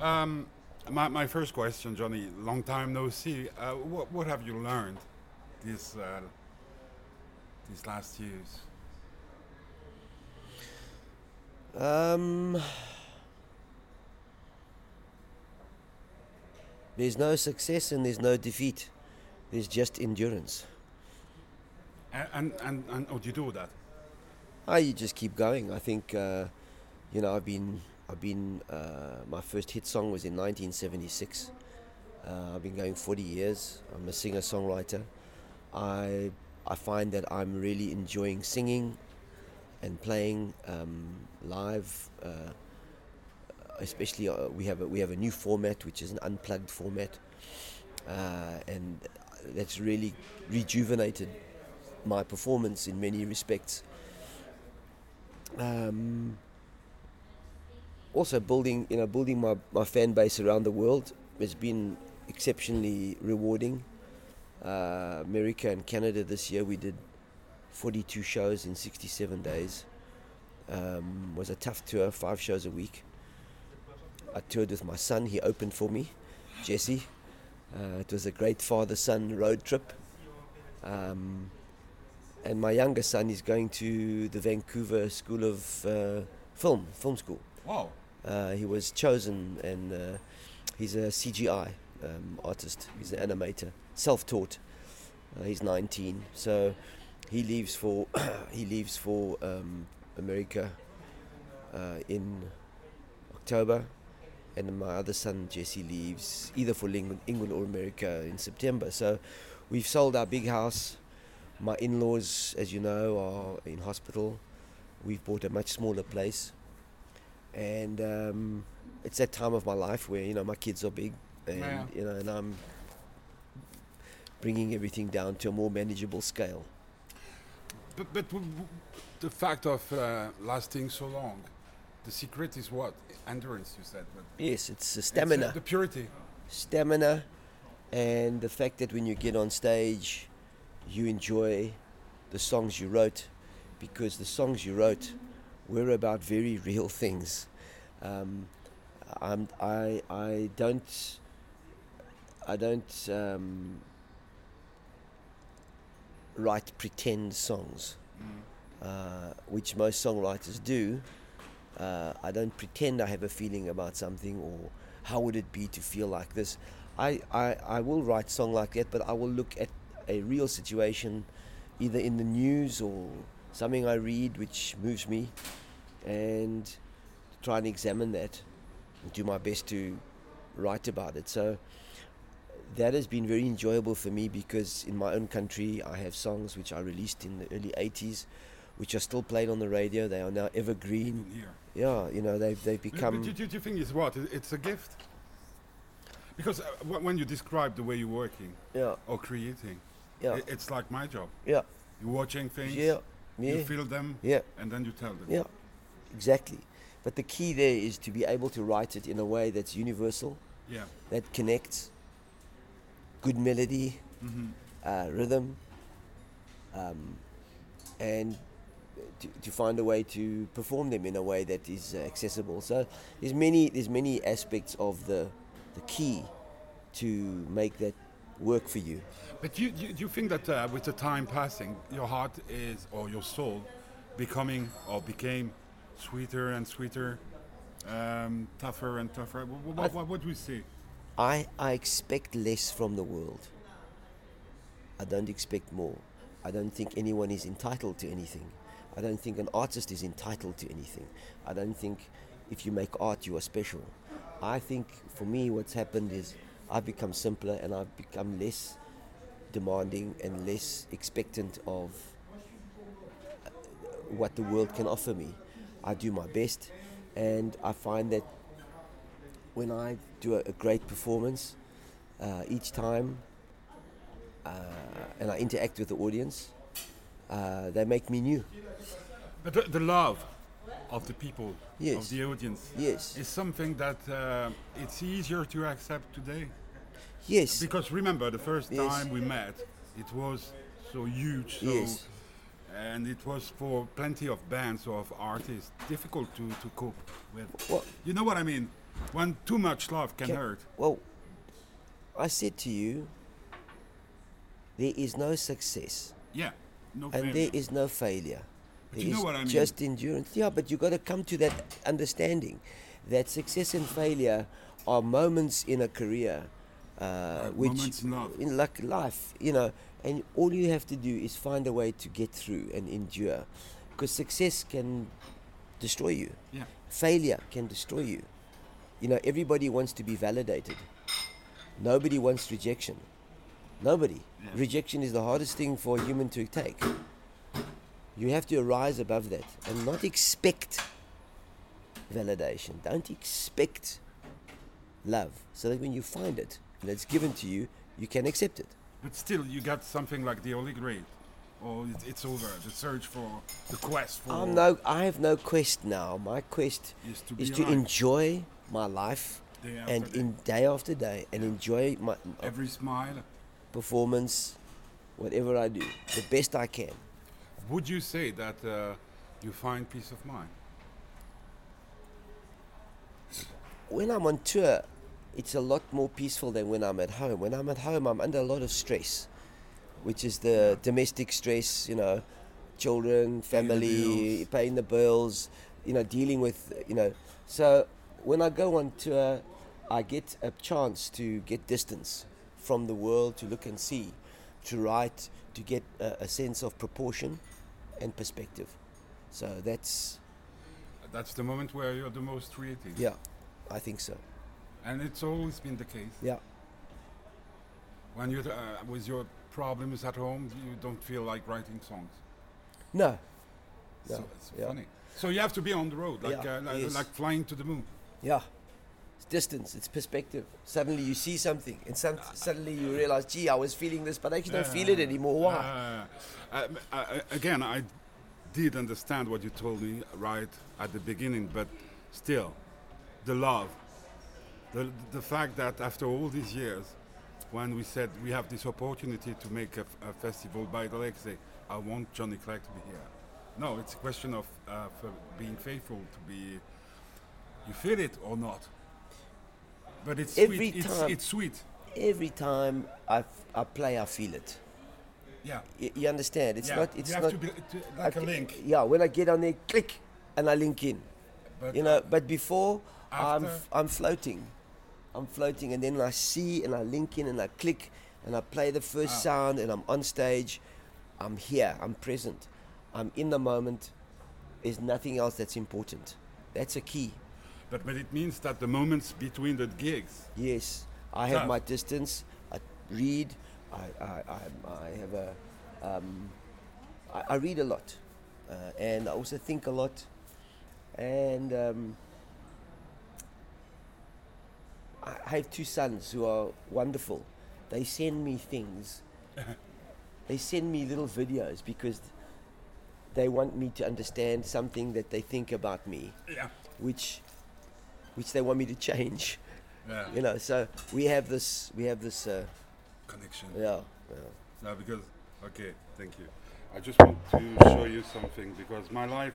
Um, my, my first question, Johnny, long time no see. Uh, what, what have you learned this, uh, these last years? Um, there's no success and there's no defeat. There's just endurance. And, and, and, and how do you do that? Ah, you just keep going. I think, uh, you know, I've been, I've been. Uh, my first hit song was in 1976. Uh, I've been going 40 years. I'm a singer-songwriter. I, I find that I'm really enjoying singing and playing um, live. Uh, especially, uh, we have a, we have a new format, which is an unplugged format, uh, and that's really rejuvenated my performance in many respects. Um, also building, you know, building my, my fan base around the world has been exceptionally rewarding. Uh, America and Canada this year we did 42 shows in 67 days. Um, was a tough tour, five shows a week. I toured with my son. He opened for me, Jesse. Uh, it was a great father-son road trip. Um, and my younger son is going to the Vancouver School of uh, Film, film school. Wow. Uh, he was chosen, and uh, he's a CGI um, artist. He's an animator, self-taught. Uh, he's 19, so he leaves for he leaves for um, America uh, in October, and my other son Jesse leaves either for England, England or America in September. So we've sold our big house. My in-laws, as you know, are in hospital. We've bought a much smaller place, and um, it's that time of my life where you know my kids are big, and Yeah. you know, and I'm bringing everything down to a more manageable scale. But, but w- w- the fact of uh, lasting so long, the secret is what? Endurance, you said. But Yes, it's the it's, uh, stamina, the purity. stamina, and the fact that when you get on stage, you enjoy the songs you wrote, because the songs you wrote were about very real things. Um, I'm, I I don't I don't um, write pretend songs, uh, which most songwriters do. Uh, I don't pretend I have a feeling about something or how would it be to feel like this. I, I, I will write song like that, but I will look at a real situation, either in the news or something I read which moves me, and try and examine that and do my best to write about it. So that has been very enjoyable for me because in my own country I have songs which I released in the early 80s which are still played on the radio. They are now evergreen. Here. Yeah, you know, they've, they've become. But do, do you think it's what? It's a gift? Because uh, when you describe the way you're working Yeah, or creating, yeah, it's like my job. yeah, You're watching things, yeah, you feel them, yeah, and then you tell them. yeah, exactly. But the key there is to be able to write it in a way that's universal, Yeah. that connects, good melody, hmm uh, rhythm, um, and to, to find a way to perform them in a way that is uh, accessible. So there's many there's many aspects of the the key to make that work for you. But you, you, do you think that uh, with the time passing, your heart is, or your soul, becoming or became sweeter and sweeter, um, tougher and tougher? What, what, what would we see? I I expect less from the world. I don't expect more. I don't think anyone is entitled to anything. I don't think an artist is entitled to anything. I don't think if you make art you are special. I think for me what's happened is I've become simpler and I've become less demanding and less expectant of uh, what the world can offer me. I do my best and I find that when I do a, a great performance uh, each time uh, and I interact with the audience, uh, they make me new. But the, the love of the people, Yes. of the audience, Yes, is something that uh, it's easier to accept today. yes, Because remember, the first Yes. time we met, it was so huge, so, Yes. and it was for plenty of bands or of artists difficult to, to cope with. Well- you know what I mean? When too much love can Can- hurt. Well, I said to you, there is no success Yeah. No and failure. there is no failure. But you know what I mean. just endurance. Yeah, but you've got to come to that understanding that success and failure are moments in a career, uh, which moments in love. in like life, you know, and all you have to do is find a way to get through and endure, because success can destroy you, Yeah. failure can destroy you. You know, everybody wants to be validated. Nobody wants rejection. Nobody. Yeah. Rejection is the hardest thing for a human to take. You have to arise above that and not expect validation. Don't expect love. So that when you find it and it's given to you, you can accept it. But still, you got something like the Holy Grail. Or it's, it's over. The search for the quest for I'm no, I have no quest now. My quest is to is to enjoy my life Day after and day. in day after day and enjoy my every smile. performance, whatever I do, the best I can. Would you say that uh, you find peace of mind? when I'm on tour, it's a lot more peaceful than when I'm at home. When I'm at home, I'm under a lot of stress, which is the domestic stress, you know, children, Paying the family, paying the bills, you know, dealing with, you know. So when I go on tour, I get a chance to get distance from the world, to look and see, to write, to get a, a sense of proportion and perspective. So that's, That's the moment where you're the most creative. yeah, I think so. And it's always been the case. Yeah. When you're uh, with your problems at home, you don't feel like writing songs. No, So No, it's yeah. funny. So you have to be on the road, like Yeah, uh, like, yes. like flying to the moon. Yeah. It's distance, it's perspective. Suddenly you see something, and some, suddenly you realize, gee, I was feeling this, but I actually don't feel it anymore. Why? Uh, uh, uh, again, I did understand what you told me right at the beginning, but still, the love, the, the fact that after all these years, when we said we have this opportunity to make a festival by the lake, say, I want Johnny Clegg to be here. No, it's a question of uh, for being faithful to be. You feel it or not? But it's Every sweet. Time. it's sweet. Every time I, f- I play, I feel it. Yeah. Y- you understand? It's yeah. not. It's you have not. to be to, like a c- link. Yeah, when I get on there, click, and I link in. But You know, but before I'm f- I'm floating, I'm floating, and then I see and I link in and I click and I play the first Ah. sound and I'm on stage. I'm here. I'm present. I'm in the moment. There's nothing else that's important. That's a key. But, but it means that the moments between the gigs, Yes, I have my distance. I read. I I, I, I have a. Um, I, I read a lot, uh, and I also think a lot, and um, I I have two sons who are wonderful. They send me things. they send me little videos because they want me to understand something that they think about me, yeah, which which they want me to change yeah, you know so we have this we have this uh, connection. yeah, yeah No, because okay, thank you. I just want to show you something because my life